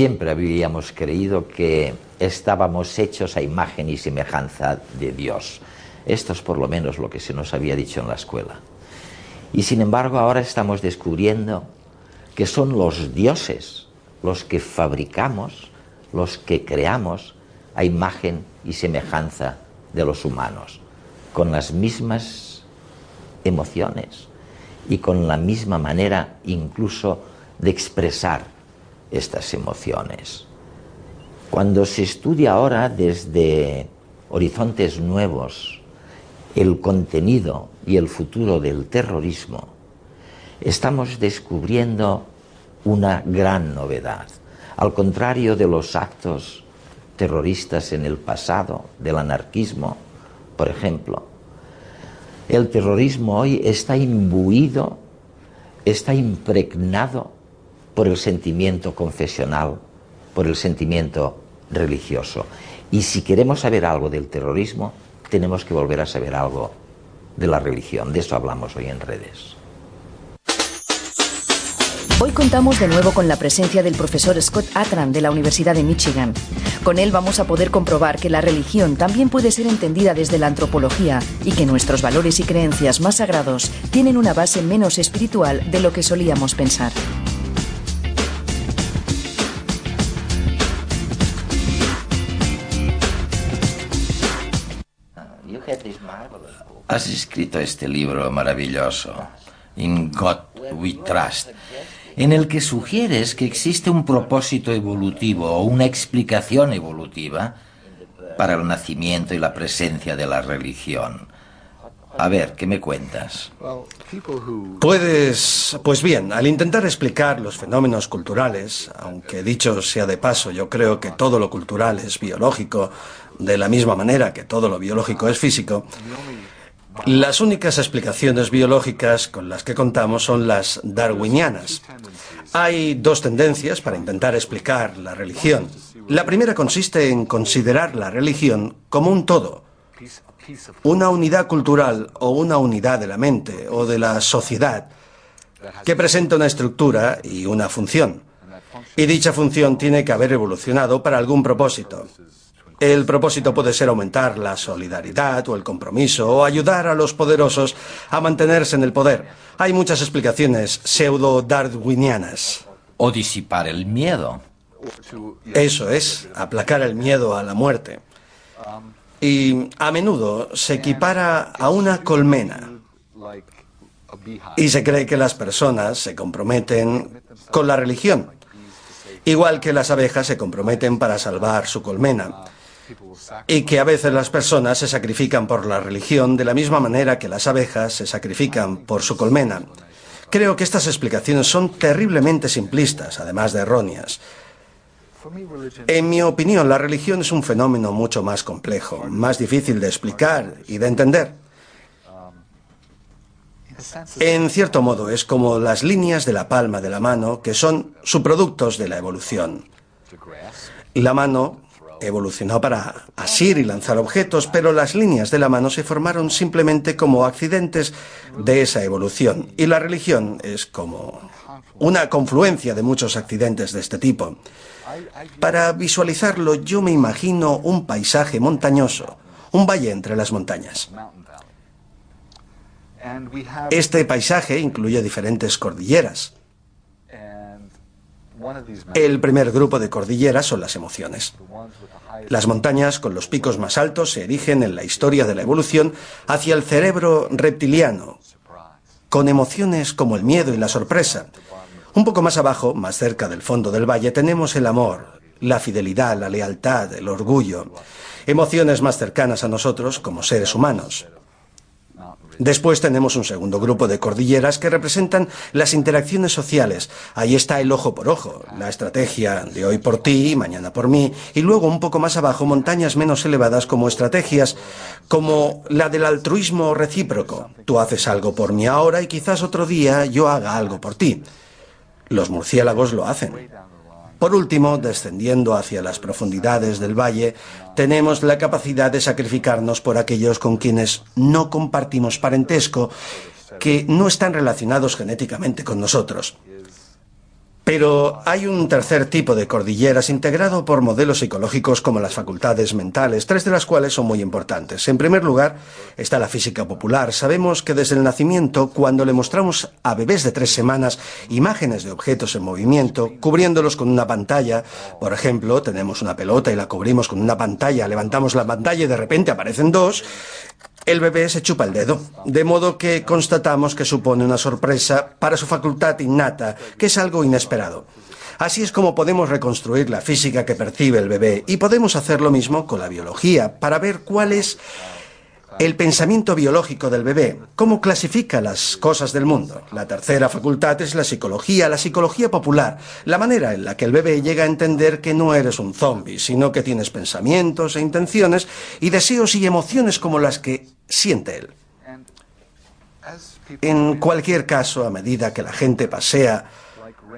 Siempre habíamos creído que estábamos hechos a imagen y semejanza de Dios. Esto es por lo menos lo que se nos había dicho en la escuela. Y sin embargo ahora estamos descubriendo que son los dioses los que fabricamos, los que creamos a imagen y semejanza de los humanos, con las mismas emociones y con la misma manera incluso de expresar estas emociones. Cuando se estudia ahora desde horizontes nuevos el contenido y el futuro del terrorismo, estamos descubriendo una gran novedad. Al contrario de los actos terroristas en el pasado, del anarquismo, por ejemplo, el terrorismo hoy está imbuido, está impregnado por el sentimiento confesional, por el sentimiento religioso. Y si queremos saber algo del terrorismo, tenemos que volver a saber algo de la religión. De eso hablamos hoy en redes. Hoy contamos de nuevo con la presencia del profesor Scott Atran de la Universidad de Michigan. Con él vamos a poder comprobar que la religión también puede ser entendida desde la antropología y que nuestros valores y creencias más sagrados tienen una base menos espiritual de lo que solíamos pensar. Has escrito este libro maravilloso, In God We Trust, en el que sugieres que existe un propósito evolutivo o una explicación evolutiva para el nacimiento y la presencia de la religión. A ver, ¿qué me cuentas? Puedes, pues bien, al intentar explicar los fenómenos culturales, aunque dicho sea de paso, yo creo que todo lo cultural es biológico, de la misma manera que todo lo biológico es físico, las únicas explicaciones biológicas con las que contamos son las darwinianas. Hay dos tendencias para intentar explicar la religión. La primera consiste en considerar la religión como un todo, una unidad cultural o una unidad de la mente o de la sociedad que presenta una estructura y una función. Y dicha función tiene que haber evolucionado para algún propósito. El propósito puede ser aumentar la solidaridad o el compromiso o ayudar a los poderosos a mantenerse en el poder. Hay muchas explicaciones pseudo-darwinianas. O disipar el miedo. Eso es, aplacar el miedo a la muerte. Y a menudo se equipara a una colmena. Y se cree que las personas se comprometen con la religión, igual que las abejas se comprometen para salvar su colmena y que a veces las personas se sacrifican por la religión de la misma manera que las abejas se sacrifican por su colmena. Creo que estas explicaciones son terriblemente simplistas, además de erróneas. En mi opinión, la religión es un fenómeno mucho más complejo, más difícil de explicar y de entender. En cierto modo, es como las líneas de la palma de la mano, que son subproductos de la evolución. La mano evolucionó para asir y lanzar objetos, pero las líneas de la mano se formaron simplemente como accidentes de esa evolución. Y la religión es como una confluencia de muchos accidentes de este tipo. Para visualizarlo yo me imagino un paisaje montañoso, un valle entre las montañas. Este paisaje incluye diferentes cordilleras. El primer grupo de cordilleras son las emociones. Las montañas con los picos más altos se erigen en la historia de la evolución hacia el cerebro reptiliano, con emociones como el miedo y la sorpresa. Un poco más abajo, más cerca del fondo del valle, tenemos el amor, la fidelidad, la lealtad, el orgullo, emociones más cercanas a nosotros como seres humanos. Después tenemos un segundo grupo de cordilleras que representan las interacciones sociales. Ahí está el ojo por ojo, la estrategia de hoy por ti, mañana por mí, y luego un poco más abajo montañas menos elevadas como estrategias como la del altruismo recíproco. Tú haces algo por mí ahora y quizás otro día yo haga algo por ti. Los murciélagos lo hacen. Por último, descendiendo hacia las profundidades del valle, tenemos la capacidad de sacrificarnos por aquellos con quienes no compartimos parentesco, que no están relacionados genéticamente con nosotros, Pero hay un tercer tipo de cordilleras integrado por modelos psicológicos como las facultades mentales, tres de las cuales son muy importantes. En primer lugar está la física popular. Sabemos que desde el nacimiento, cuando le mostramos a bebés de tres semanas imágenes de objetos en movimiento, cubriéndolos con una pantalla, por ejemplo, tenemos una pelota y la cubrimos con una pantalla, levantamos la pantalla y de repente aparecen dos, el bebé se chupa el dedo, de modo que constatamos que supone una sorpresa para su facultad innata, que es algo inesperado. Así es como podemos reconstruir la física que percibe el bebé y podemos hacer lo mismo con la biología para ver cuál es el pensamiento biológico del bebé, cómo clasifica las cosas del mundo. La tercera facultad es la psicología, la psicología popular, la manera en la que el bebé llega a entender que no eres un zombie, sino que tienes pensamientos e intenciones y deseos y emociones como las que siente él. En cualquier caso, a medida que la gente pasea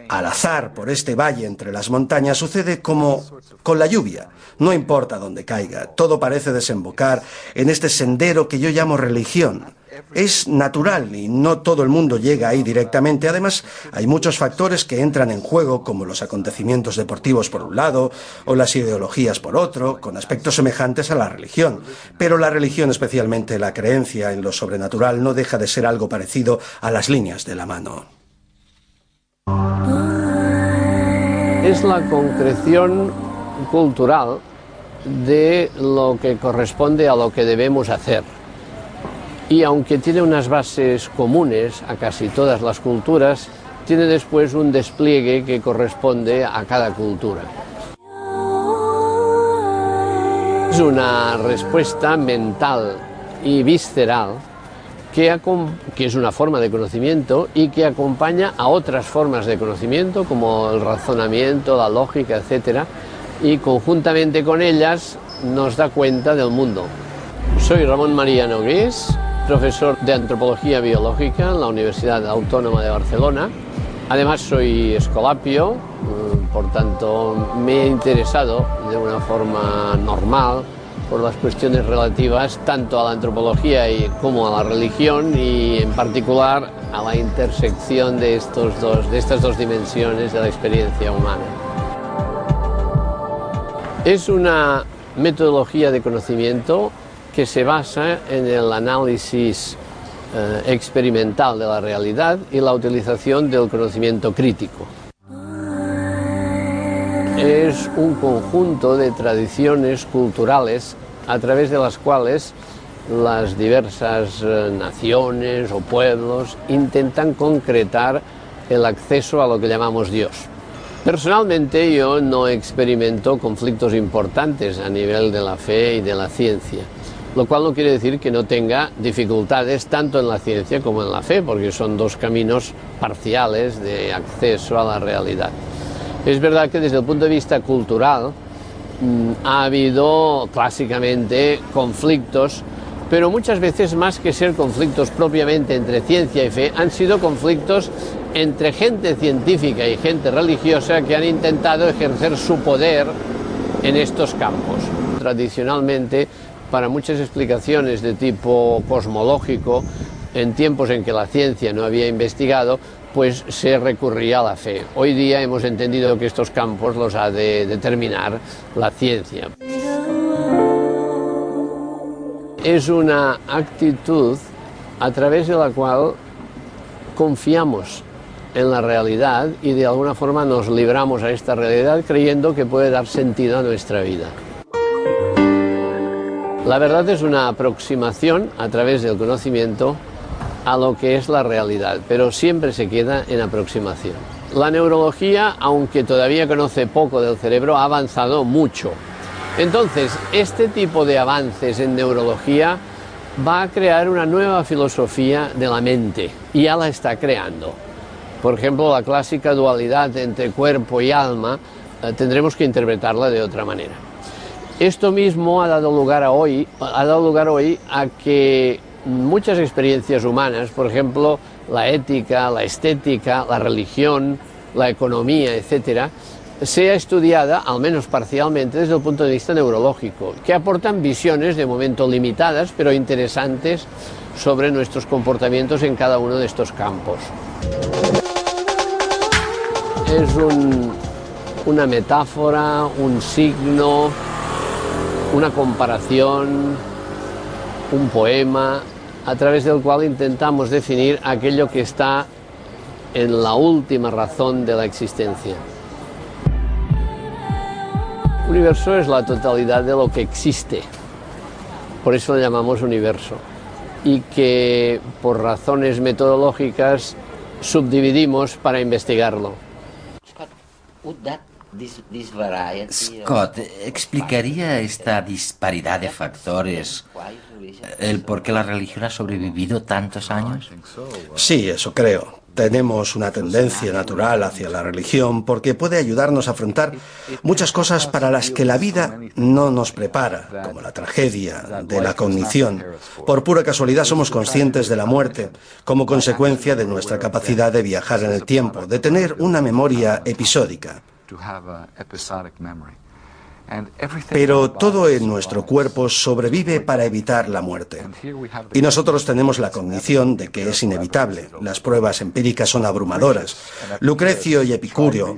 al azar por este valle entre las montañas sucede como con la lluvia. No importa dónde caiga, todo parece desembocar en este sendero que yo llamo religión. Es natural y no todo el mundo llega ahí directamente. Además, hay muchos factores que entran en juego, como los acontecimientos deportivos por un lado o las ideologías por otro, con aspectos semejantes a la religión. Pero la religión, especialmente la creencia en lo sobrenatural, no deja de ser algo parecido a las líneas de la mano. Es la concreción cultural de lo que corresponde a lo que debemos hacer. Y aunque tiene unas bases comunes a casi todas las culturas, tiene después un despliegue que corresponde a cada cultura. Es una respuesta mental y visceral que, es una forma de conocimiento y que acompaña a otras formas de conocimiento como el razonamiento, la lógica, etc. Y conjuntamente con ellas nos da cuenta del mundo. Soy Ramón María Nogués, profesor de Antropología Biológica en la Universidad Autónoma de Barcelona. Además soy escolapio, mm, por tanto me he interesado de una forma normal por las cuestiones relativas tanto a la antropología como a la religión y en particular a la intersección de, estos dos, de estas dos dimensiones de la experiencia humana. Es una metodología de conocimiento que se basa en el análisis eh, experimental de la realidad y la utilización del conocimiento crítico es un conjunto de tradiciones culturales a través de las cuales las diversas eh, naciones o pueblos intentan concretar el acceso a lo que llamamos Dios. Personalmente yo no experimento conflictos importantes a nivel de la fe y de la ciencia, lo cual no quiere decir que no tenga dificultades tanto en la ciencia como en la fe, porque son dos caminos parciales de acceso a la realidad. Es verdad que desde el punto de vista cultural ha habido clásicamente conflictos, pero muchas veces más que ser conflictos propiamente entre ciencia y fe, han sido conflictos entre gente científica y gente religiosa que han intentado ejercer su poder en estos campos. Tradicionalmente, para muchas explicaciones de tipo cosmológico, en tiempos en que la ciencia no había investigado, pues se recurría a la fe. Hoy día hemos entendido que estos campos los ha de determinar la ciencia. Es una actitud a través de la cual confiamos en la realidad y de alguna forma nos libramos a esta realidad creyendo que puede dar sentido a nuestra vida. La verdad es una aproximación a través del conocimiento a lo que es la realidad, pero siempre se queda en aproximación. La neurología, aunque todavía conoce poco del cerebro, ha avanzado mucho. Entonces, este tipo de avances en neurología va a crear una nueva filosofía de la mente y ya la está creando. Por ejemplo, la clásica dualidad entre cuerpo y alma eh, tendremos que interpretarla de otra manera. Esto mismo ha dado lugar hoy, ha dado lugar hoy a que muchas experiencias humanas, por ejemplo, la ética, la estética, la religión, la economía, etcétera, sea estudiada, al menos parcialmente, desde el punto de vista neurológico, que aportan visiones de momento limitadas, pero interesantes sobre nuestros comportamientos en cada uno de estos campos. es una metáfora, un signo, una comparación, un poema, a través del cual intentamos definir aquello que está en la última razón de la existencia. universo es la totalidad de lo que existe, por eso lo llamamos universo, y que por razones metodológicas subdividimos para investigarlo. Scott, ¿explicaría esta disparidad de factores el por qué la religión ha sobrevivido tantos años? Sí, eso creo. Tenemos una tendencia natural hacia la religión porque puede ayudarnos a afrontar muchas cosas para las que la vida no nos prepara, como la tragedia de la cognición. Por pura casualidad somos conscientes de la muerte como consecuencia de nuestra capacidad de viajar en el tiempo, de tener una memoria episódica. Pero todo en nuestro cuerpo sobrevive para evitar la muerte. Y nosotros tenemos la cognición de que es inevitable. Las pruebas empíricas son abrumadoras. Lucrecio y Epicurio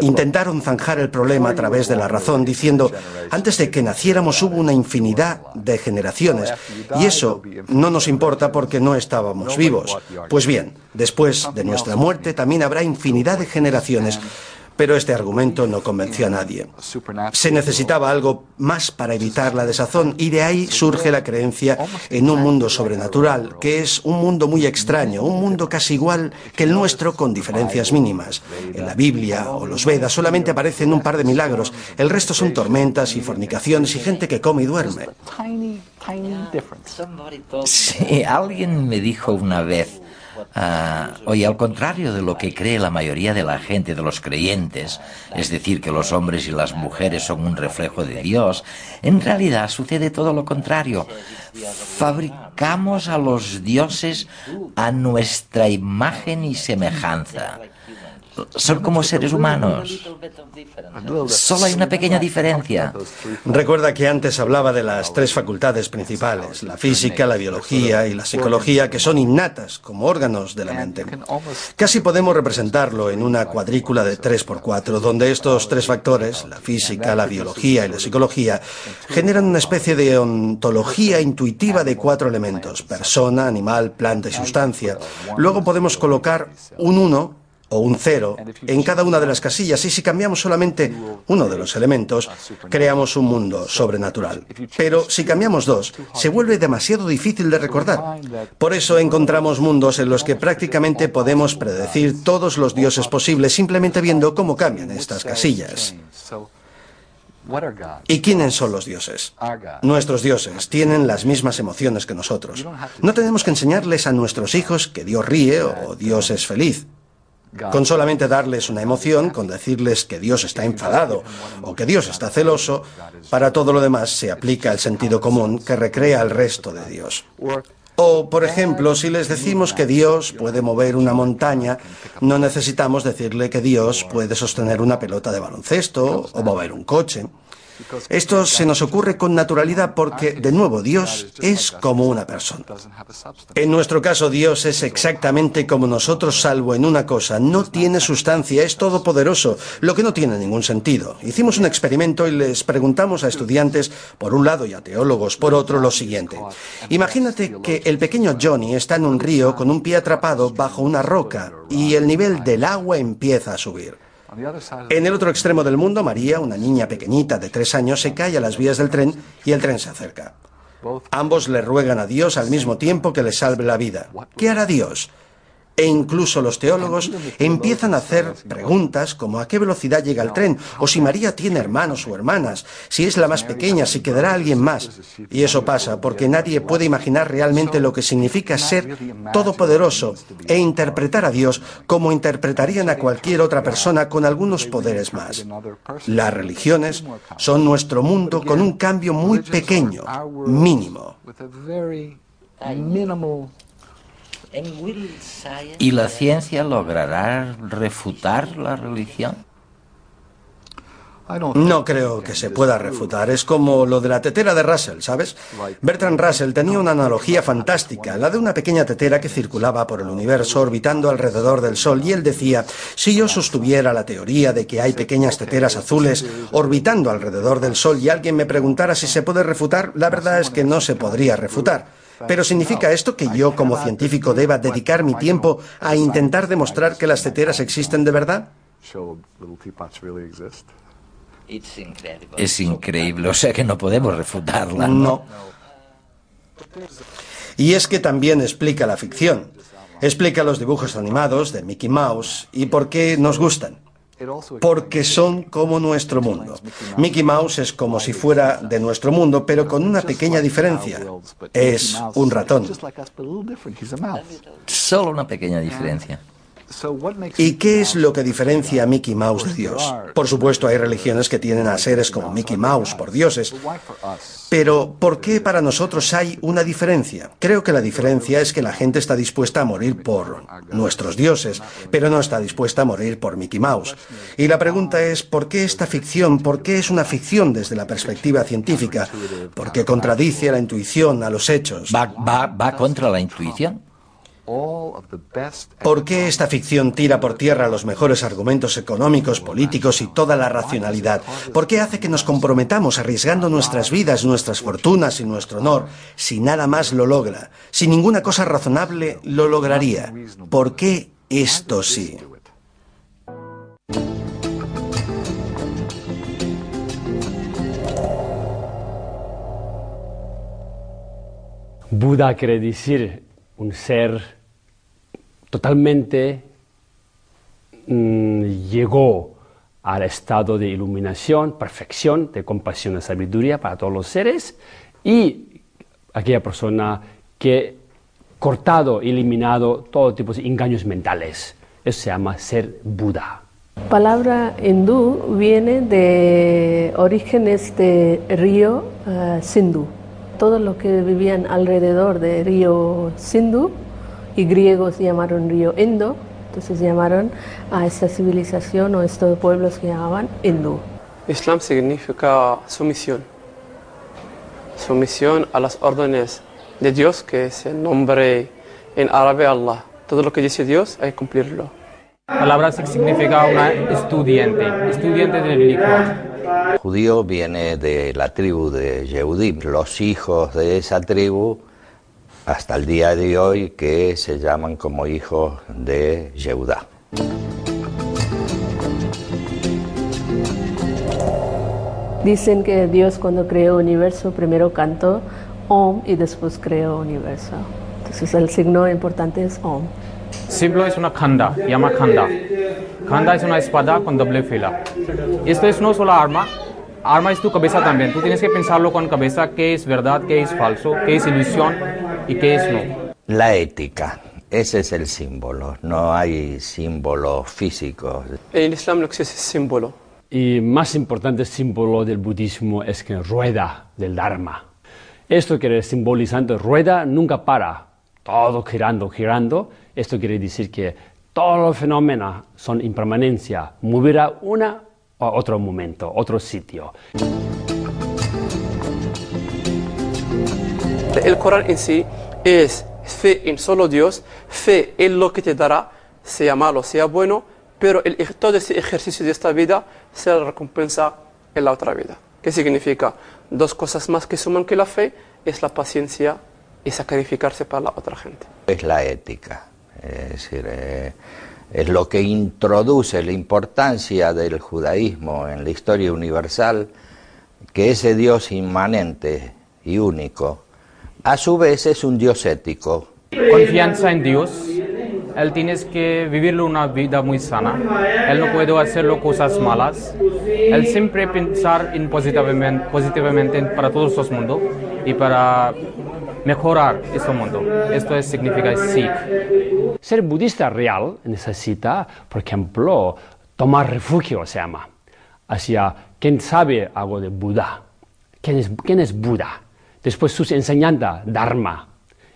intentaron zanjar el problema a través de la razón, diciendo, antes de que naciéramos hubo una infinidad de generaciones, y eso no nos importa porque no estábamos vivos. Pues bien, después de nuestra muerte también habrá infinidad de generaciones pero este argumento no convenció a nadie. Se necesitaba algo más para evitar la desazón y de ahí surge la creencia en un mundo sobrenatural, que es un mundo muy extraño, un mundo casi igual que el nuestro con diferencias mínimas. En la Biblia o los Vedas solamente aparecen un par de milagros, el resto son tormentas y fornicaciones y gente que come y duerme. Sí, alguien me dijo una vez Ah, oye, al contrario de lo que cree la mayoría de la gente, de los creyentes, es decir, que los hombres y las mujeres son un reflejo de Dios, en realidad sucede todo lo contrario. Fabricamos a los dioses a nuestra imagen y semejanza son como seres humanos. Solo hay una pequeña diferencia. Recuerda que antes hablaba de las tres facultades principales, la física, la biología y la psicología, que son innatas como órganos de la mente. Casi podemos representarlo en una cuadrícula de 3x4, donde estos tres factores, la física, la biología y la psicología, generan una especie de ontología intuitiva de cuatro elementos, persona, animal, planta y sustancia. Luego podemos colocar un 1 o un cero en cada una de las casillas y si cambiamos solamente uno de los elementos, creamos un mundo sobrenatural. Pero si cambiamos dos, se vuelve demasiado difícil de recordar. Por eso encontramos mundos en los que prácticamente podemos predecir todos los dioses posibles simplemente viendo cómo cambian estas casillas. ¿Y quiénes son los dioses? Nuestros dioses tienen las mismas emociones que nosotros. No tenemos que enseñarles a nuestros hijos que Dios ríe o Dios es feliz. Con solamente darles una emoción, con decirles que Dios está enfadado o que Dios está celoso, para todo lo demás se aplica el sentido común que recrea el resto de Dios. O, por ejemplo, si les decimos que Dios puede mover una montaña, no necesitamos decirle que Dios puede sostener una pelota de baloncesto o mover un coche. Esto se nos ocurre con naturalidad porque, de nuevo, Dios es como una persona. En nuestro caso, Dios es exactamente como nosotros, salvo en una cosa. No tiene sustancia, es todopoderoso, lo que no tiene ningún sentido. Hicimos un experimento y les preguntamos a estudiantes, por un lado, y a teólogos, por otro, lo siguiente. Imagínate que el pequeño Johnny está en un río con un pie atrapado bajo una roca y el nivel del agua empieza a subir. En el otro extremo del mundo, María, una niña pequeñita de tres años, se cae a las vías del tren y el tren se acerca. Ambos le ruegan a Dios al mismo tiempo que le salve la vida. ¿Qué hará Dios? E incluso los teólogos empiezan a hacer preguntas como a qué velocidad llega el tren, o si María tiene hermanos o hermanas, si es la más pequeña, si quedará alguien más. Y eso pasa porque nadie puede imaginar realmente lo que significa ser todopoderoso e interpretar a Dios como interpretarían a cualquier otra persona con algunos poderes más. Las religiones son nuestro mundo con un cambio muy pequeño, mínimo. ¿Y la ciencia logrará refutar la religión? No creo que se pueda refutar. Es como lo de la tetera de Russell, ¿sabes? Bertrand Russell tenía una analogía fantástica, la de una pequeña tetera que circulaba por el universo orbitando alrededor del Sol. Y él decía, si yo sostuviera la teoría de que hay pequeñas teteras azules orbitando alrededor del Sol y alguien me preguntara si se puede refutar, la verdad es que no se podría refutar. Pero ¿significa esto que yo como científico deba dedicar mi tiempo a intentar demostrar que las teteras existen de verdad? Es increíble, o sea que no podemos refutarla. No. Y es que también explica la ficción. Explica los dibujos animados de Mickey Mouse y por qué nos gustan. Porque son como nuestro mundo. Mickey Mouse es como si fuera de nuestro mundo, pero con una pequeña diferencia. Es un ratón. Solo una pequeña diferencia. ¿Y qué es lo que diferencia a Mickey Mouse de Dios? Por supuesto, hay religiones que tienen a seres como Mickey Mouse por dioses. Pero, ¿por qué para nosotros hay una diferencia? Creo que la diferencia es que la gente está dispuesta a morir por nuestros dioses, pero no está dispuesta a morir por Mickey Mouse. Y la pregunta es, ¿por qué esta ficción? ¿Por qué es una ficción desde la perspectiva científica? ¿Por qué contradice a la intuición, a los hechos? ¿Va, va, va contra la intuición? ¿Por qué esta ficción tira por tierra los mejores argumentos económicos, políticos y toda la racionalidad? ¿Por qué hace que nos comprometamos arriesgando nuestras vidas, nuestras fortunas y nuestro honor si nada más lo logra? Si ninguna cosa razonable lo lograría. ¿Por qué esto sí? Buda quiere decir un ser totalmente mmm, llegó al estado de iluminación, perfección, de compasión y sabiduría para todos los seres y aquella persona que cortado, eliminado todo tipo de engaños mentales. Eso se llama ser Buda. La palabra hindú viene de orígenes de río uh, Sindhu. Todos los que vivían alrededor del río Sindhu y griegos llamaron río Indo, entonces llamaron a esta civilización o a estos pueblos que llamaban hindú. Islam significa sumisión, sumisión a las órdenes de Dios, que es el nombre en árabe Allah. Todo lo que dice Dios hay que cumplirlo. La palabra significa una estudiante, estudiante de religión. Judío viene de la tribu de Yehudim. Los hijos de esa tribu hasta el día de hoy que se llaman como hijos de Yehudá. Dicen que Dios cuando creó el universo primero cantó Om y después creó el universo. Entonces el signo importante es Om. Símbolo es una khanda, llama khanda. Khanda es una espada con doble fila. Esto es no solo arma, arma es tu cabeza también. Tú tienes que pensarlo con cabeza, qué es verdad, qué es falso, qué es ilusión y qué es no. La ética, ese es el símbolo, no hay símbolo físico. En el Islam no existe símbolo. Y más importante símbolo del budismo es que rueda del Dharma. Esto quiere simbolizando rueda nunca para, todo girando, girando. Esto quiere decir que todos los fenómenos son impermanencia, moverá una a otro momento, otro sitio. El Corán en sí es fe en solo Dios, fe en lo que te dará, sea malo, sea bueno, pero el, todo ese ejercicio de esta vida se la recompensa en la otra vida. ¿Qué significa? Dos cosas más que suman que la fe es la paciencia y sacrificarse para la otra gente. Es la ética, es decir, eh, es lo que introduce la importancia del judaísmo en la historia universal, que ese Dios inmanente y único, a su vez es un Dios ético. Confianza en Dios. Él tienes que vivir una vida muy sana. Él no puede hacer cosas malas. Él siempre pensar en positivamente, positivamente para todos los mundos y para mejorar este mundo. Esto es, significa Sikh. Ser budista real necesita, por ejemplo, tomar refugio, se llama, hacia quien sabe algo de Buda. ¿Quién es, quién es Buda? Después sus enseñanzas, Dharma.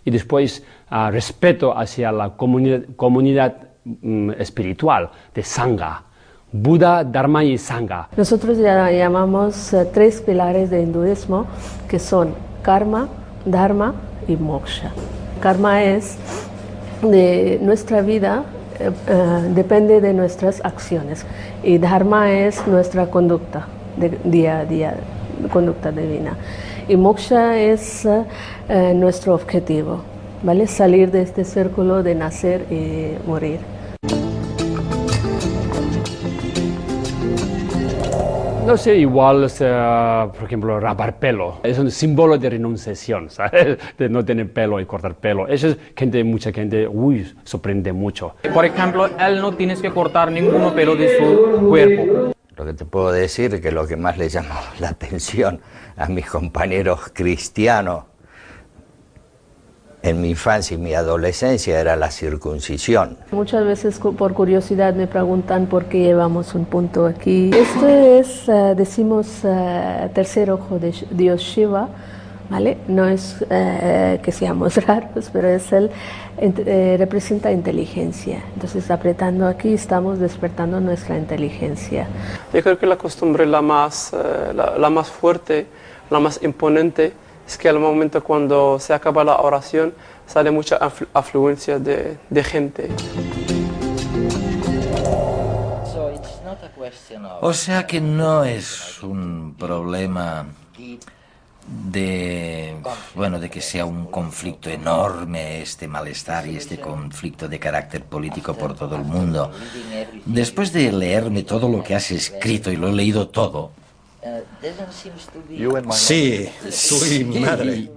Y después uh, respeto hacia la comunidad, comunidad um, espiritual de Sangha. Buda, Dharma y Sangha. Nosotros ya llamamos eh, tres pilares de hinduismo que son karma, dharma y moksha. Karma es de nuestra vida eh, eh, depende de nuestras acciones y dharma es nuestra conducta día a día, conducta divina. Y moksha es nuestro objetivo, ¿vale? Salir de este círculo de nacer y morir. No sé, igual, sea, por ejemplo, rapar pelo. Es un símbolo de renunciación, ¿sabes? De no tener pelo y cortar pelo. Eso es gente, mucha gente, uy, sorprende mucho. Por ejemplo, él no tienes que cortar ningún pelo de su cuerpo. Lo que te puedo decir es que lo que más le llamó la atención a mis compañeros cristianos en mi infancia y mi adolescencia era la circuncisión. Muchas veces por curiosidad me preguntan por qué llevamos un punto aquí. Esto es, eh, decimos, uh, tercer ojo de Dios Shiva, ¿vale? No es eh, que seamos raros, pero es el, representa inteligencia. Entonces apretando aquí estamos despertando nuestra inteligencia. Yo creo que la costumbre la más, la, la más fuerte, la más imponente, es que al momento cuando se acaba la oración sale mucha afluencia de, de gente. O sea que no es un problema de bueno de que sea un conflicto enorme este malestar y este conflicto de carácter político por todo el mundo. Después de leerme todo lo que has escrito y lo he leído todo, Sí, tu y mi madre.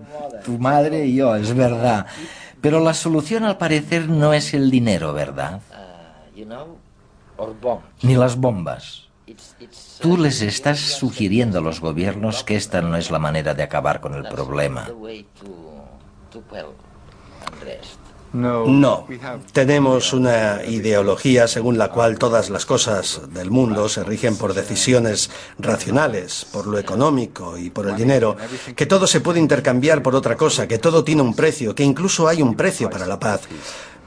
Tu madre y yo, es verdad. Pero la solución al parecer no es el dinero, ¿verdad? Ni las bombas. Tú les estás sugiriendo a los gobiernos que esta no es la manera de acabar con el problema. No, tenemos una ideología según la cual todas las cosas del mundo se rigen por decisiones racionales, por lo económico y por el dinero, que todo se puede intercambiar por otra cosa, que todo tiene un precio, que incluso hay un precio para la paz.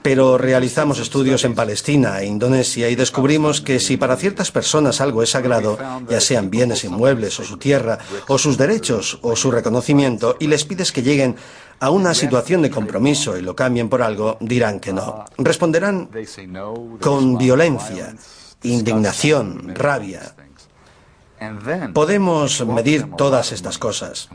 Pero realizamos estudios en Palestina e Indonesia y descubrimos que si para ciertas personas algo es sagrado, ya sean bienes inmuebles o su tierra, o sus derechos o su reconocimiento, y les pides que lleguen a una situación de compromiso y lo cambien por algo, dirán que no. Responderán con violencia, indignación, rabia. Podemos medir todas estas cosas.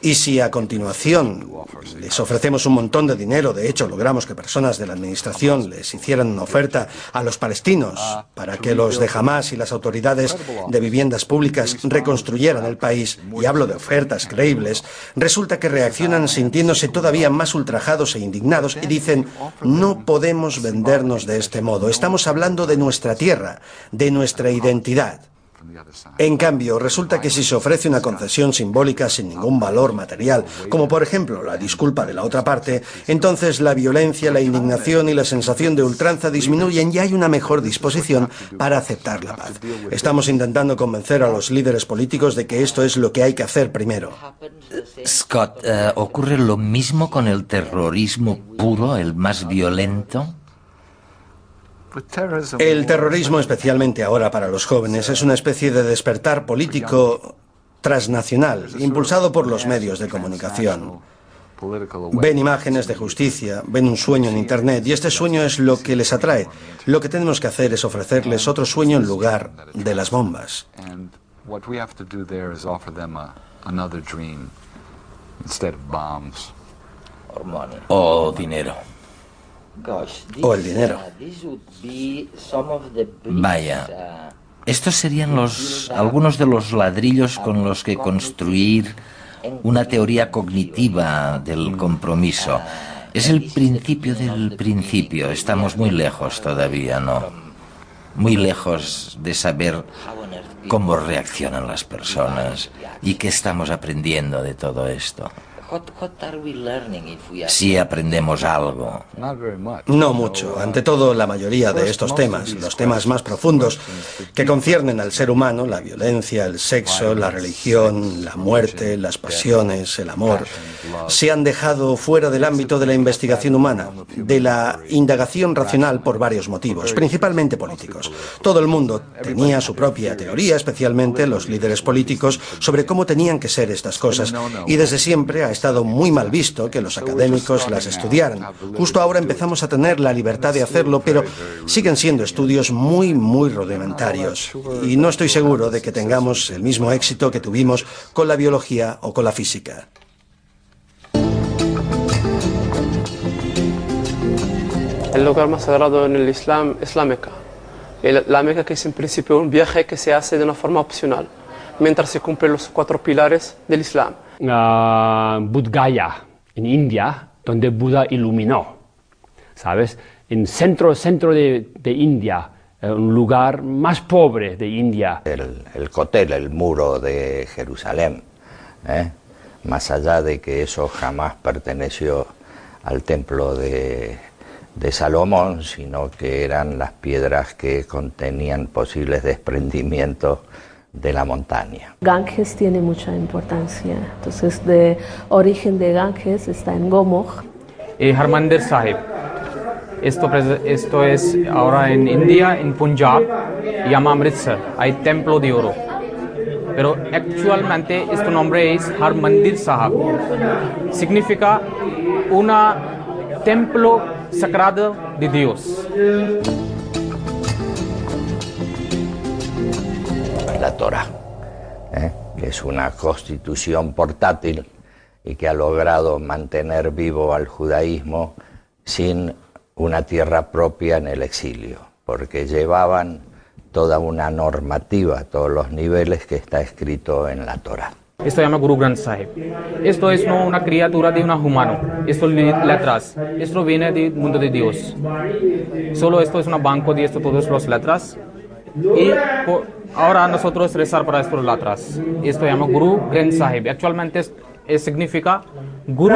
Y si a continuación les ofrecemos un montón de dinero, de hecho logramos que personas de la Administración les hicieran una oferta a los palestinos para que los de Hamas y las autoridades de viviendas públicas reconstruyeran el país, y hablo de ofertas creíbles, resulta que reaccionan sintiéndose todavía más ultrajados e indignados y dicen, no podemos vendernos de este modo, estamos hablando de nuestra tierra, de nuestra identidad. En cambio, resulta que si se ofrece una concesión simbólica sin ningún valor material, como por ejemplo la disculpa de la otra parte, entonces la violencia, la indignación y la sensación de ultranza disminuyen y hay una mejor disposición para aceptar la paz. Estamos intentando convencer a los líderes políticos de que esto es lo que hay que hacer primero. Scott, eh, ¿ocurre lo mismo con el terrorismo puro, el más violento? El terrorismo, especialmente ahora para los jóvenes, es una especie de despertar político transnacional, impulsado por los medios de comunicación. Ven imágenes de justicia, ven un sueño en Internet y este sueño es lo que les atrae. Lo que tenemos que hacer es ofrecerles otro sueño en lugar de las bombas. O dinero o el dinero. Vaya, estos serían los algunos de los ladrillos con los que construir una teoría cognitiva del compromiso. Es el principio del principio. Estamos muy lejos todavía, ¿no? Muy lejos de saber cómo reaccionan las personas y qué estamos aprendiendo de todo esto. Si aprendemos algo. No mucho. Ante todo, la mayoría de estos temas, los temas más profundos que conciernen al ser humano, la violencia, el sexo, la religión, la muerte, las pasiones, el amor, se han dejado fuera del ámbito de la investigación humana, de la indagación racional por varios motivos, principalmente políticos. Todo el mundo tenía su propia teoría, especialmente los líderes políticos, sobre cómo tenían que ser estas cosas. Y desde siempre ha estado muy mal visto que los académicos las estudiaran. Justo ahora empezamos a tener la libertad de hacerlo, pero siguen siendo estudios muy, muy rudimentarios. Y no estoy seguro de que tengamos el mismo éxito que tuvimos con la biología o con la física. El lugar más sagrado en el Islam es la Meca. La Meca que es en principio un viaje que se hace de una forma opcional, mientras se cumplen los cuatro pilares del Islam. Uh, Budh Gaya, en India, donde Buda iluminó, ¿sabes? En centro, centro de, India, eh, un lugar más pobre de India. El, el Kotel, el muro de Jerusalén, ¿eh? más allá de que eso jamás perteneció al templo de Salomón, sino que eran las piedras que contenían posibles desprendimientos de la montaña. Ganges tiene mucha importancia, entonces de origen de Ganges está en Gomokh. Y Harmandir Sahib. Esto, esto es ahora en India, en Punjab, llama Amritsar. Hay templo de oro. Pero actualmente este nombre es Harmandir Sahib. Significa una templo sagrado de Dios. La Torah, ¿eh? que es una constitución portátil y que ha logrado mantener vivo al judaísmo sin una tierra propia en el exilio, porque llevaban toda una normativa, todos los niveles que está escrito en la Torah. Esto se llama Guru Granth Sahib. Esto es no una criatura de un humano. Esto letras. Esto viene del mundo de Dios. Solo esto es un banco de esto todos los letras. Y ahora nosotros rezar para estos letras. Esto se llama Guru Granth Sahib. Actualmente es, significa Guru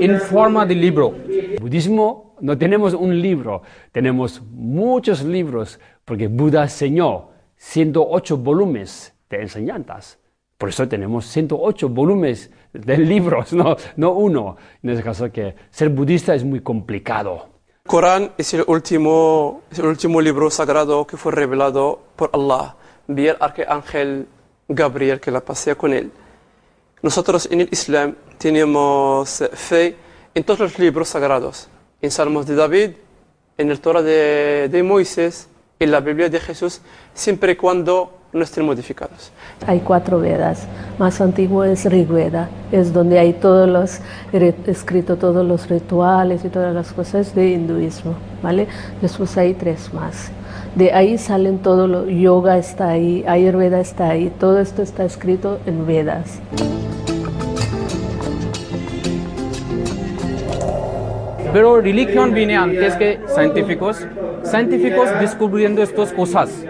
en forma de libro. Budismo no tenemos un libro, tenemos muchos libros porque Buda enseñó 108 volúmenes de enseñanzas. Por eso tenemos 108 volúmenes de libros, no, no uno. En ese caso que ser budista es muy complicado. Corán es el último, es el último libro sagrado que fue revelado por Allah vía el arcángel Gabriel que la pasea con él. Nosotros en el Islam tenemos fe en todos los libros sagrados, en Salmos de David, en el Torah de, de Moisés, en la Biblia de Jesús, siempre y cuando no estén modificados. Hay cuatro Vedas. Más antiguo es Rigveda, es donde hay todos los escrito todos los rituales y todas las cosas de hinduismo, ¿vale? Después hay tres más. De ahí salen todo lo yoga está ahí, Ayurveda está ahí, todo esto está escrito en Vedas. Pero religión viene antes que científicos, científicos descubriendo estas cosas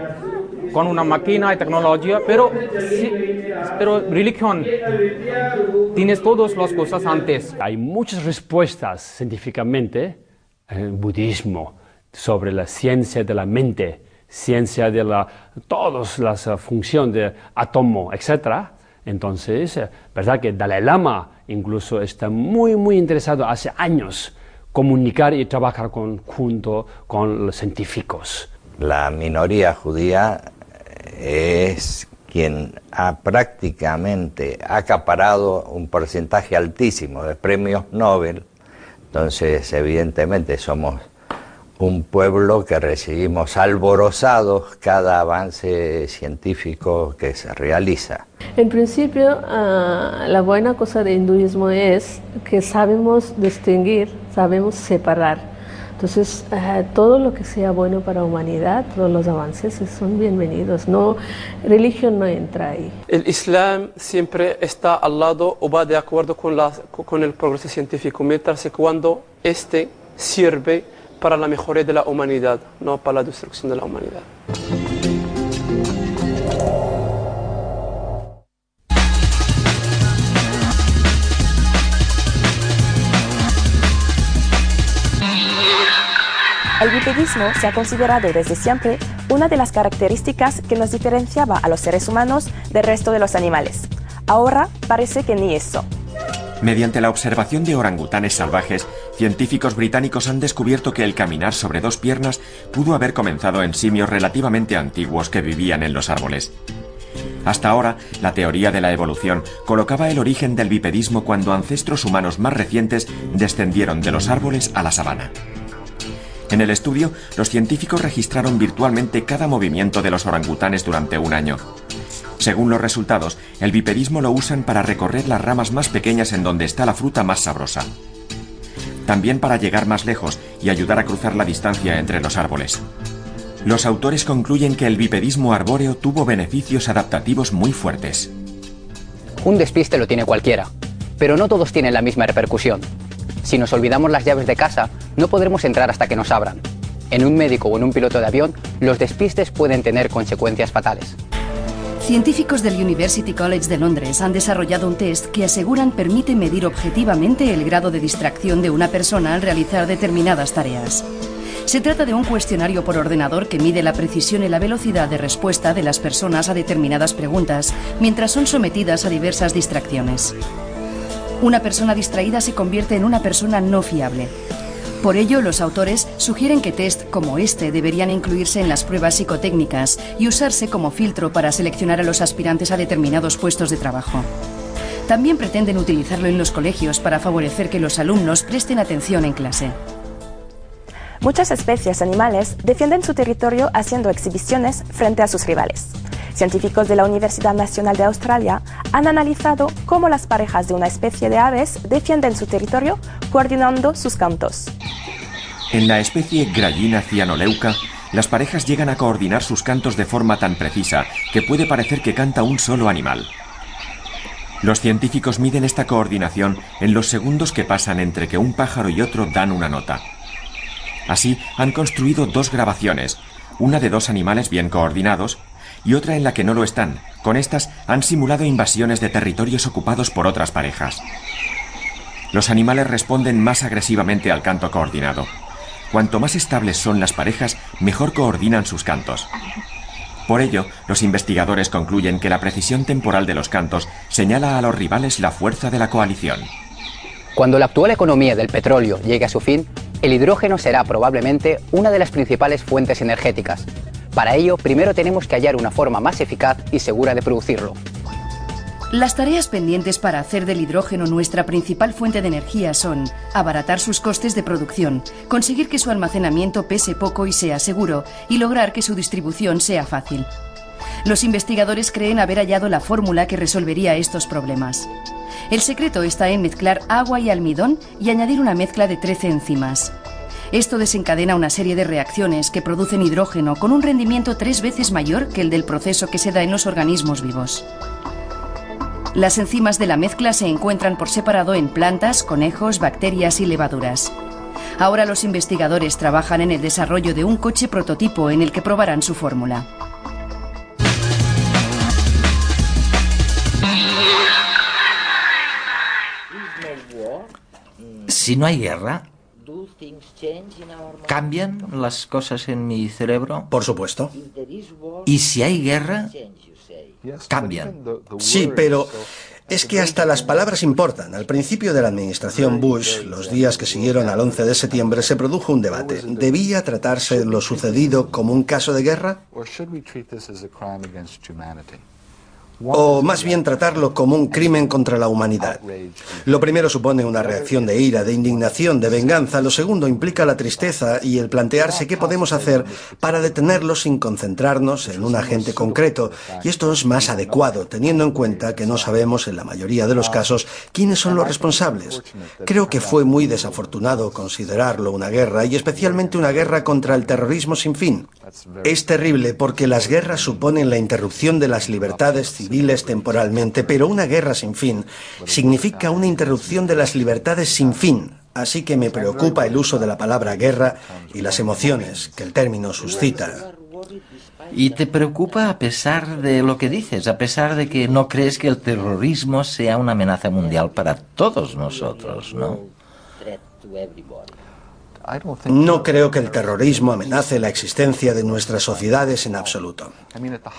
con una máquina y tecnología, pero, pero religión, tienes todas las cosas antes. Hay muchas respuestas científicamente en budismo sobre la ciencia de la mente, ciencia de la, todas las uh, funciones de átomo, etc. Entonces, eh, verdad que Dalai Lama incluso está muy, muy interesado hace años comunicar y trabajar junto con los científicos. La minoría judía es quien ha prácticamente acaparado un porcentaje altísimo de premios Nobel. Entonces, evidentemente, somos un pueblo que recibimos alborozados cada avance científico que se realiza. En principio, ah, la buena cosa del hinduismo es que sabemos distinguir, sabemos separar entonces, eh, todo lo que sea bueno para la humanidad, todos los avances son bienvenidos. No, religión no entra ahí. El Islam siempre está al lado o va de acuerdo con, la, con el progreso científico, mientras que cuando este sirve para la mejoría de la humanidad, no para la destrucción de la humanidad. Viperismo se ha considerado desde siempre una de las características que nos diferenciaba a los seres humanos del resto de los animales. Ahora parece que ni eso. Mediante la observación de orangutanes salvajes, científicos británicos han descubierto que el caminar sobre dos piernas pudo haber comenzado en simios relativamente antiguos que vivían en los árboles. Hasta ahora, la teoría de la evolución colocaba el origen del bipedismo cuando ancestros humanos más recientes descendieron de los árboles a la sabana. En el estudio, los científicos registraron virtualmente cada movimiento de los orangutanes durante un año. Según los resultados, el bipedismo lo usan para recorrer las ramas más pequeñas en donde está la fruta más sabrosa. También para llegar más lejos y ayudar a cruzar la distancia entre los árboles. Los autores concluyen que el bipedismo arbóreo tuvo beneficios adaptativos muy fuertes. Un despiste lo tiene cualquiera, pero no todos tienen la misma repercusión. Si nos olvidamos las llaves de casa, no podremos entrar hasta que nos abran. En un médico o en un piloto de avión, los despistes pueden tener consecuencias fatales. Científicos del University College de Londres han desarrollado un test que aseguran permite medir objetivamente el grado de distracción de una persona al realizar determinadas tareas. Se trata de un cuestionario por ordenador que mide la precisión y la velocidad de respuesta de las personas a determinadas preguntas mientras son sometidas a diversas distracciones. Una persona distraída se convierte en una persona no fiable. Por ello, los autores sugieren que test como este deberían incluirse en las pruebas psicotécnicas y usarse como filtro para seleccionar a los aspirantes a determinados puestos de trabajo. También pretenden utilizarlo en los colegios para favorecer que los alumnos presten atención en clase. Muchas especies animales defienden su territorio haciendo exhibiciones frente a sus rivales. Científicos de la Universidad Nacional de Australia han analizado cómo las parejas de una especie de aves defienden su territorio coordinando sus cantos. En la especie Grallina cianoleuca, las parejas llegan a coordinar sus cantos de forma tan precisa que puede parecer que canta un solo animal. Los científicos miden esta coordinación en los segundos que pasan entre que un pájaro y otro dan una nota. Así han construido dos grabaciones, una de dos animales bien coordinados y otra en la que no lo están. Con estas han simulado invasiones de territorios ocupados por otras parejas. Los animales responden más agresivamente al canto coordinado. Cuanto más estables son las parejas, mejor coordinan sus cantos. Por ello, los investigadores concluyen que la precisión temporal de los cantos señala a los rivales la fuerza de la coalición. Cuando la actual economía del petróleo llegue a su fin, el hidrógeno será probablemente una de las principales fuentes energéticas. Para ello, primero tenemos que hallar una forma más eficaz y segura de producirlo. Las tareas pendientes para hacer del hidrógeno nuestra principal fuente de energía son abaratar sus costes de producción, conseguir que su almacenamiento pese poco y sea seguro, y lograr que su distribución sea fácil. Los investigadores creen haber hallado la fórmula que resolvería estos problemas. El secreto está en mezclar agua y almidón y añadir una mezcla de 13 enzimas. Esto desencadena una serie de reacciones que producen hidrógeno con un rendimiento tres veces mayor que el del proceso que se da en los organismos vivos. Las enzimas de la mezcla se encuentran por separado en plantas, conejos, bacterias y levaduras. Ahora los investigadores trabajan en el desarrollo de un coche prototipo en el que probarán su fórmula. Si no hay guerra, ¿cambian las cosas en mi cerebro? Por supuesto. ¿Y si hay guerra? Cambian. Sí, pero es que hasta las palabras importan. Al principio de la administración Bush, los días que siguieron al 11 de septiembre, se produjo un debate. ¿Debía tratarse lo sucedido como un caso de guerra? O más bien tratarlo como un crimen contra la humanidad. Lo primero supone una reacción de ira, de indignación, de venganza. Lo segundo implica la tristeza y el plantearse qué podemos hacer para detenerlo sin concentrarnos en un agente concreto. Y esto es más adecuado, teniendo en cuenta que no sabemos en la mayoría de los casos quiénes son los responsables. Creo que fue muy desafortunado considerarlo una guerra y especialmente una guerra contra el terrorismo sin fin. Es terrible porque las guerras suponen la interrupción de las libertades civiles temporalmente, pero una guerra sin fin significa una interrupción de las libertades sin fin. Así que me preocupa el uso de la palabra guerra y las emociones que el término suscita. ¿Y te preocupa a pesar de lo que dices, a pesar de que no crees que el terrorismo sea una amenaza mundial para todos nosotros, no? No creo que el terrorismo amenace la existencia de nuestras sociedades en absoluto.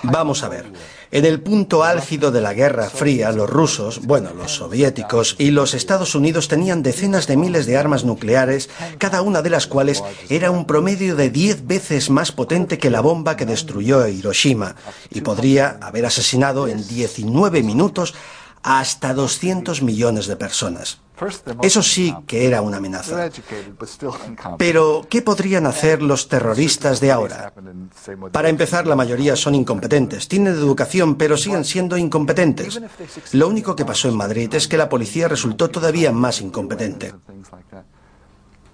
Vamos a ver, en el punto álgido de la Guerra Fría, los rusos, bueno, los soviéticos y los Estados Unidos tenían decenas de miles de armas nucleares, cada una de las cuales era un promedio de 10 veces más potente que la bomba que destruyó Hiroshima y podría haber asesinado en 19 minutos hasta 200 millones de personas. Eso sí que era una amenaza. Pero, ¿qué podrían hacer los terroristas de ahora? Para empezar, la mayoría son incompetentes. Tienen educación, pero siguen siendo incompetentes. Lo único que pasó en Madrid es que la policía resultó todavía más incompetente.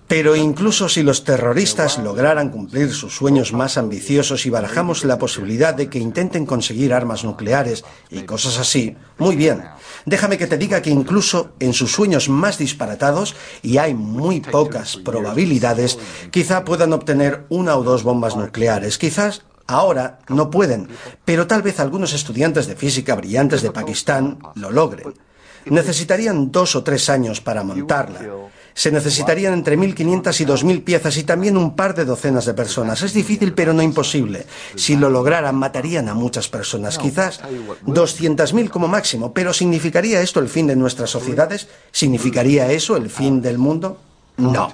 Pero incluso si los terroristas lograran cumplir sus sueños más ambiciosos y barajamos la posibilidad de que intenten conseguir armas nucleares y cosas así, muy bien. Déjame que te diga que incluso en sus sueños más disparatados, y hay muy pocas probabilidades, quizá puedan obtener una o dos bombas nucleares, quizás Ahora no pueden, pero tal vez algunos estudiantes de física brillantes de Pakistán lo logren. Necesitarían dos o tres años para montarla se necesitarían entre 1.500 y 2.000 piezas y también un par de docenas de personas. Es difícil, pero no imposible. Si lo lograran, matarían a muchas personas, quizás 200.000 como máximo. Pero ¿significaría esto el fin de nuestras sociedades? ¿Significaría eso el fin del mundo? No.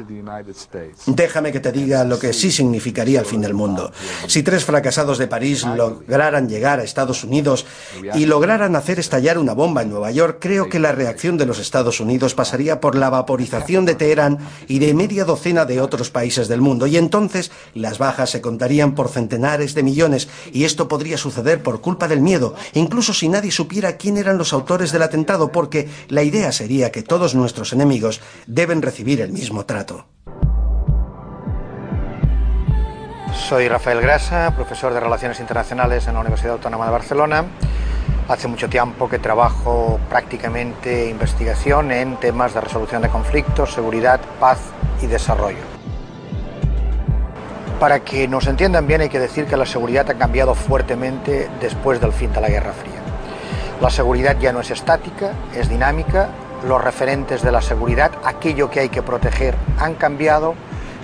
Déjame que te diga lo que sí significaría el fin del mundo. Si tres fracasados de París lograran llegar a Estados Unidos y lograran hacer estallar una bomba en Nueva York, creo que la reacción de los Estados Unidos pasaría por la vaporización de Teherán y de media docena de otros países del mundo. Y entonces las bajas se contarían por centenares de millones y esto podría suceder por culpa del miedo, incluso si nadie supiera quién eran los autores del atentado, porque la idea sería que todos nuestros enemigos deben recibir el mismo trato. Soy Rafael Grasa, profesor de Relaciones Internacionales en la Universidad Autónoma de Barcelona. Hace mucho tiempo que trabajo prácticamente investigación en temas de resolución de conflictos, seguridad, paz y desarrollo. Para que nos entiendan bien hay que decir que la seguridad ha cambiado fuertemente después del fin de la Guerra Fría. La seguridad ya no es estática, es dinámica los referentes de la seguridad, aquello que hay que proteger, han cambiado,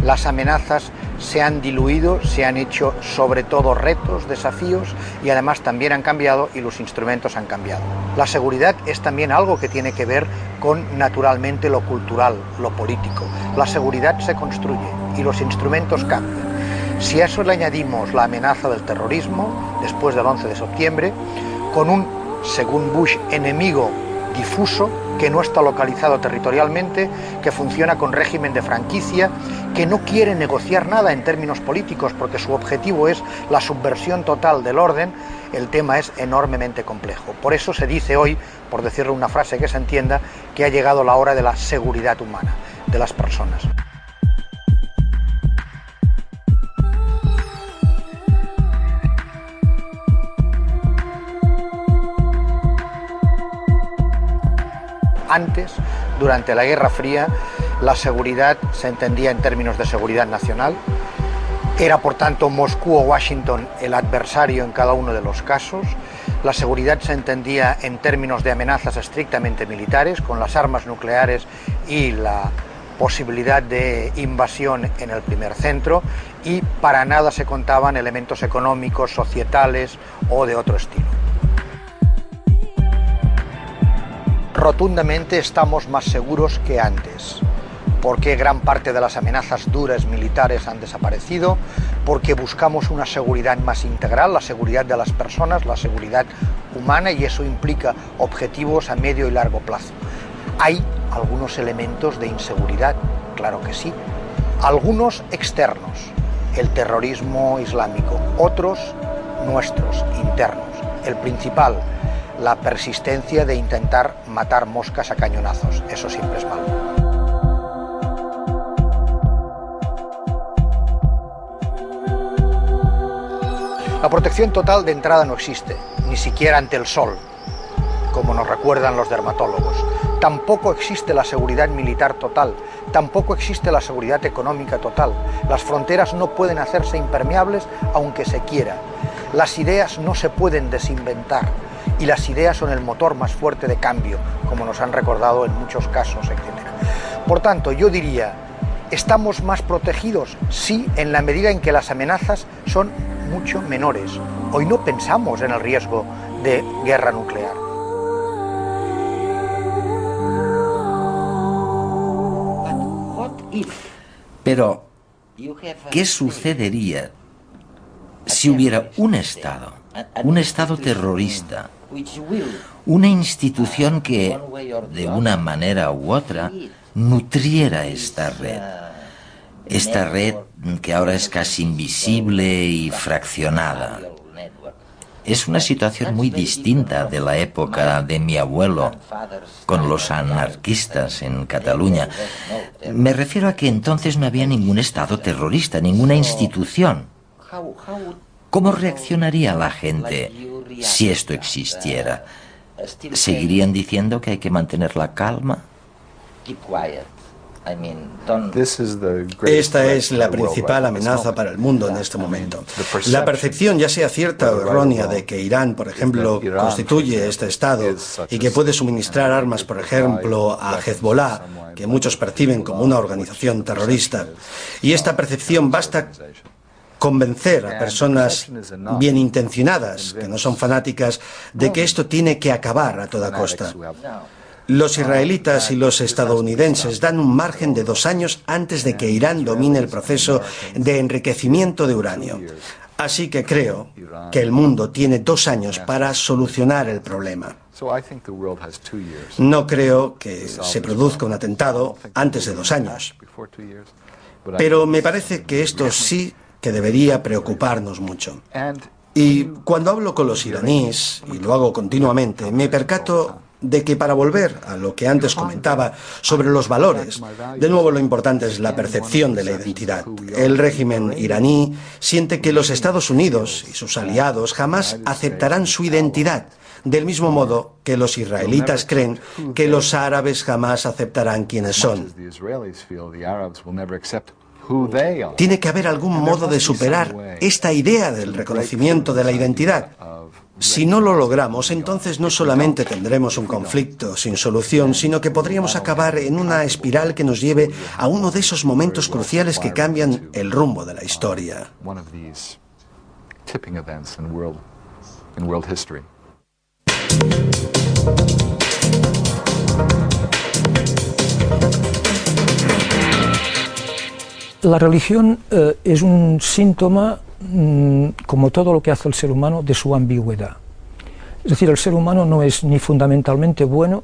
las amenazas se han diluido, se han hecho sobre todo retos, desafíos y además también han cambiado y los instrumentos han cambiado. La seguridad es también algo que tiene que ver con naturalmente lo cultural, lo político. La seguridad se construye y los instrumentos cambian. Si a eso le añadimos la amenaza del terrorismo después del 11 de septiembre, con un, según Bush, enemigo difuso, que no está localizado territorialmente, que funciona con régimen de franquicia, que no quiere negociar nada en términos políticos porque su objetivo es la subversión total del orden, el tema es enormemente complejo. Por eso se dice hoy, por decirle una frase que se entienda, que ha llegado la hora de la seguridad humana de las personas. Antes, durante la Guerra Fría, la seguridad se entendía en términos de seguridad nacional. Era, por tanto, Moscú o Washington el adversario en cada uno de los casos. La seguridad se entendía en términos de amenazas estrictamente militares, con las armas nucleares y la posibilidad de invasión en el primer centro y para nada se contaban elementos económicos, societales o de otro estilo. Rotundamente estamos más seguros que antes, porque gran parte de las amenazas duras militares han desaparecido, porque buscamos una seguridad más integral, la seguridad de las personas, la seguridad humana, y eso implica objetivos a medio y largo plazo. Hay algunos elementos de inseguridad, claro que sí, algunos externos, el terrorismo islámico, otros nuestros, internos. El principal, la persistencia de intentar matar moscas a cañonazos. Eso siempre es malo. La protección total de entrada no existe, ni siquiera ante el sol, como nos recuerdan los dermatólogos. Tampoco existe la seguridad militar total, tampoco existe la seguridad económica total. Las fronteras no pueden hacerse impermeables aunque se quiera. Las ideas no se pueden desinventar y las ideas son el motor más fuerte de cambio, como nos han recordado en muchos casos, etc. Por tanto, yo diría ¿Estamos más protegidos? Sí, en la medida en que las amenazas son mucho menores. Hoy no pensamos en el riesgo de guerra nuclear. Pero, ¿qué sucedería si hubiera un Estado, un Estado terrorista, una institución que, de una manera u otra, nutriera esta red? Esta red que ahora es casi invisible y fraccionada. Es una situación muy distinta de la época de mi abuelo con los anarquistas en Cataluña. Me refiero a que entonces no había ningún Estado terrorista, ninguna institución. ¿Cómo reaccionaría la gente si esto existiera? ¿Seguirían diciendo que hay que mantener la calma? Esta es la principal amenaza para el mundo en este momento. La percepción, ya sea cierta o errónea, de que Irán, por ejemplo, constituye este Estado y que puede suministrar armas, por ejemplo, a Hezbollah, que muchos perciben como una organización terrorista, y esta percepción basta convencer a personas bien intencionadas, que no son fanáticas, de que esto tiene que acabar a toda costa. Los israelitas y los estadounidenses dan un margen de dos años antes de que Irán domine el proceso de enriquecimiento de uranio. Así que creo que el mundo tiene dos años para solucionar el problema. No creo que se produzca un atentado antes de dos años. Pero me parece que esto sí que debería preocuparnos mucho. Y cuando hablo con los iraníes, y lo hago continuamente, me percato de que para volver a lo que antes comentaba sobre los valores, de nuevo lo importante es la percepción de la identidad. El régimen iraní siente que los Estados Unidos y sus aliados jamás aceptarán su identidad, del mismo modo que los israelitas creen que los árabes jamás aceptarán quienes son. Tiene que haber algún modo de superar esta idea del reconocimiento de la identidad. Si no lo logramos, entonces no solamente tendremos un conflicto sin solución, sino que podríamos acabar en una espiral que nos lleve a uno de esos momentos cruciales que cambian el rumbo de la historia. La religión eh, es un síntoma Mm, como todo lo que hace el ser humano, de su ambigüedad. Es decir, el ser humano no es ni fundamentalmente bueno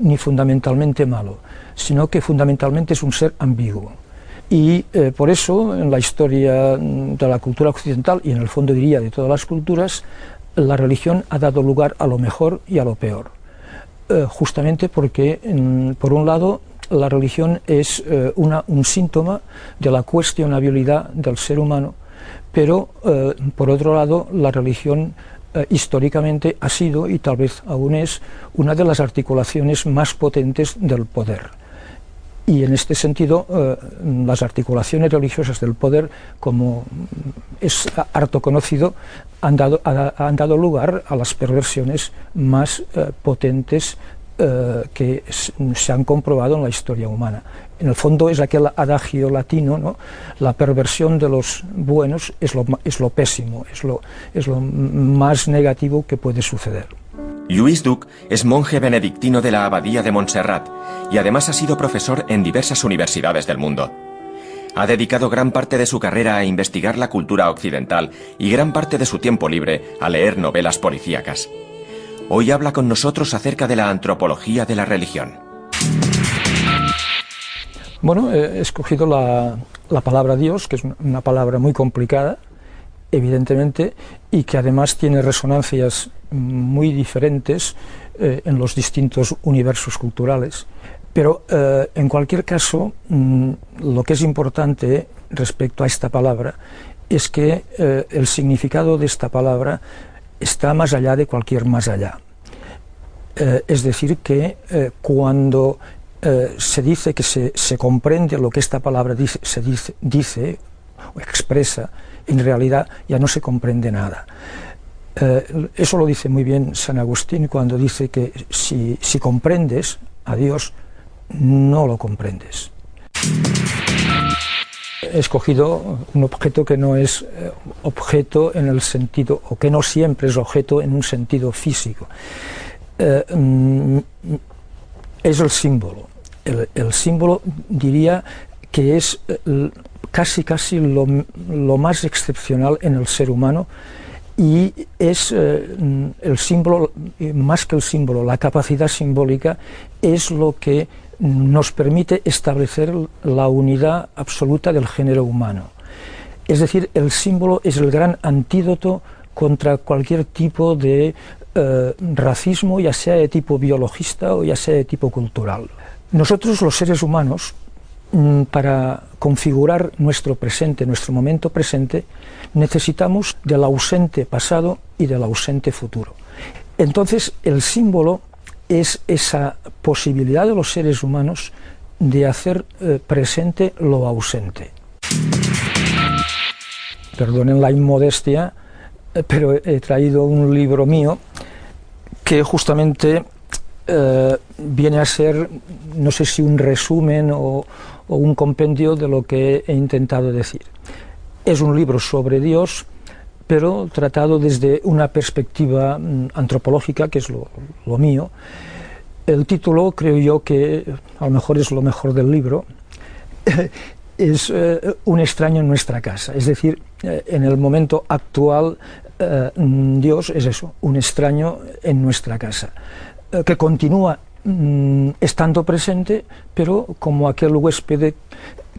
ni fundamentalmente malo, sino que fundamentalmente es un ser ambiguo. Y eh, por eso, en la historia mm, de la cultura occidental, y en el fondo diría de todas las culturas, la religión ha dado lugar a lo mejor y a lo peor. Eh, justamente porque, mm, por un lado, la religión es eh, un síntoma de la cuestionabilidad del ser humano pero, eh, por otro lado, la religión eh, históricamente ha sido, y tal vez aún es, una de las articulaciones más potentes del poder. Y en este sentido, las articulaciones religiosas del poder, como es harto conocido, han dado, han dado lugar a las perversiones más potentes que se han comprobado en la historia humana en el fondo es aquel adagio latino, ¿no? la perversión de los buenos es lo, es lo pésimo, es lo, es lo más negativo que puede suceder. Luis Duc es monje benedictino de la Abadía de Montserrat y además ha sido profesor en diversas universidades del mundo. Ha dedicado gran parte de su carrera a investigar la cultura occidental y gran parte de su tiempo libre a leer novelas policíacas. Hoy habla con nosotros acerca de la antropología de la religión. Bueno, he escogido la, palabra Dios, que es una palabra muy complicada, evidentemente, y que además tiene resonancias muy diferentes eh, en los distintos universos culturales. Pero eh, en cualquier caso, mm, lo que es importante respecto a esta palabra es que eh, el significado de esta palabra está más allá de cualquier más allá. es decir, que cuando eh, se dice que se, comprende lo que esta palabra dice, se dice, dice o expresa, en realidad ya no se comprende nada. Eh, eso lo dice muy bien San Agustín cuando dice que si, si comprendes a Dios, no lo comprendes. He escogido un objeto que no es eh, objeto en el sentido, o que no siempre es objeto en un sentido físico. Eh, mm, es el símbolo. El, símbolo diría que es eh, casi casi lo, más excepcional en el ser humano y es mm, el símbolo, más que el símbolo, la capacidad simbólica es lo que nos permite establecer la unidad absoluta del género humano. Es decir, el símbolo es el gran antídoto contra cualquier tipo de eh, racismo, ya sea de tipo biologista o ya sea de tipo cultural. Nosotros los seres humanos, mm, para configurar nuestro presente, nuestro momento presente, necesitamos del ausente pasado y del ausente futuro. Entonces, el símbolo es esa posibilidad de los seres humanos de hacer eh, presente lo ausente. Perdonen la inmodestia, eh, pero he traído un libro mío que justamente eh, viene a ser, no sé si un resumen o un compendio de lo que he intentado decir. Es un libro sobre Dios, pero tratado desde una perspectiva mm, antropológica, que es lo, mío. El título creo yo que a lo mejor es lo mejor del libro. es eh, un extraño en nuestra casa. Es decir, eh, en el momento actual, eh, Dios es eso, un extraño en nuestra casa, que continúa mm, estando presente, pero como aquel huésped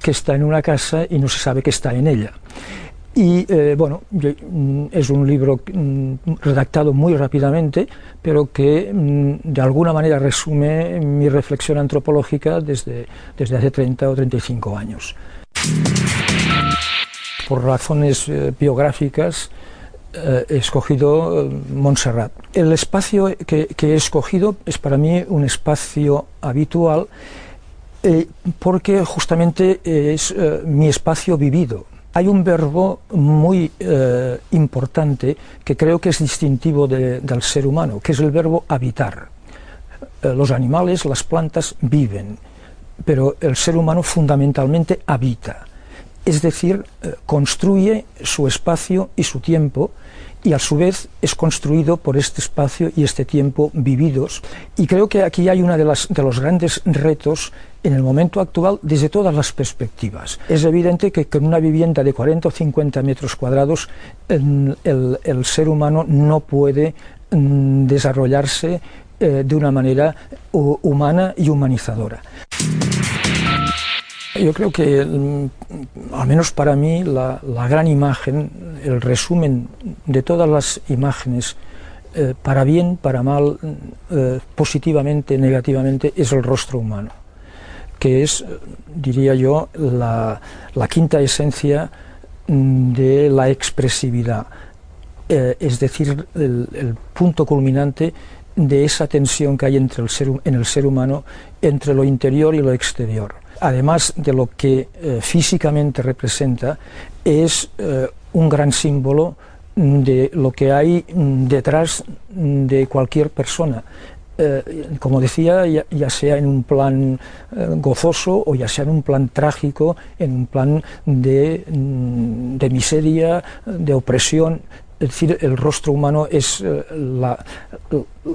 que está en una casa y no se sabe que está en ella. Y eh, bueno, mm, es un libro mm, redactado muy rápidamente, pero que mm, de alguna manera resume mi reflexión antropológica desde, desde hace 30 o 35 años. Por razones eh, biográficas, eh, he escogido Montserrat. El espacio que, que, he escogido es para mí un espacio habitual porque justamente es mi espacio vivido hay un verbo muy eh, importante que creo que es distintivo del ser humano, que es el verbo habitar. Eh, los animales, las plantas viven, pero el ser humano fundamentalmente habita. Es decir, eh, construye su espacio y su tiempo y a su vez es construido por este espacio y este tiempo vividos. Y creo que aquí hay uno de, los grandes retos en el momento actual desde todas las perspectivas. Es evidente que con una vivienda de 40 o 50 metros cuadrados el, ser humano no puede mm, desarrollarse eh, de una manera humana y humanizadora. Yo creo que, mm, al menos para mí, la, gran imagen, el resumen de todas las imágenes, eh, para bien, para mal, eh, positivamente, negativamente, es el rostro humano, que es, diría yo, la, quinta esencia mm, de la expresividad, eh, es decir, el, punto culminante de esa tensión que hay entre el ser, en el ser humano entre lo interior y lo exterior además de lo que eh, físicamente representa, es eh, un gran símbolo de lo que hay detrás de cualquier persona. Eh, como decía, ya, sea en un plan gozoso o ya sea en un plan trágico, en un plan de, mm, de miseria, de opresión, es decir, el rostro humano es eh, la,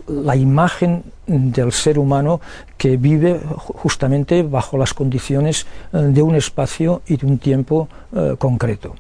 la, imagen del ser humano que vive justamente bajo las condiciones eh, de un espacio y de un tiempo eh, concreto.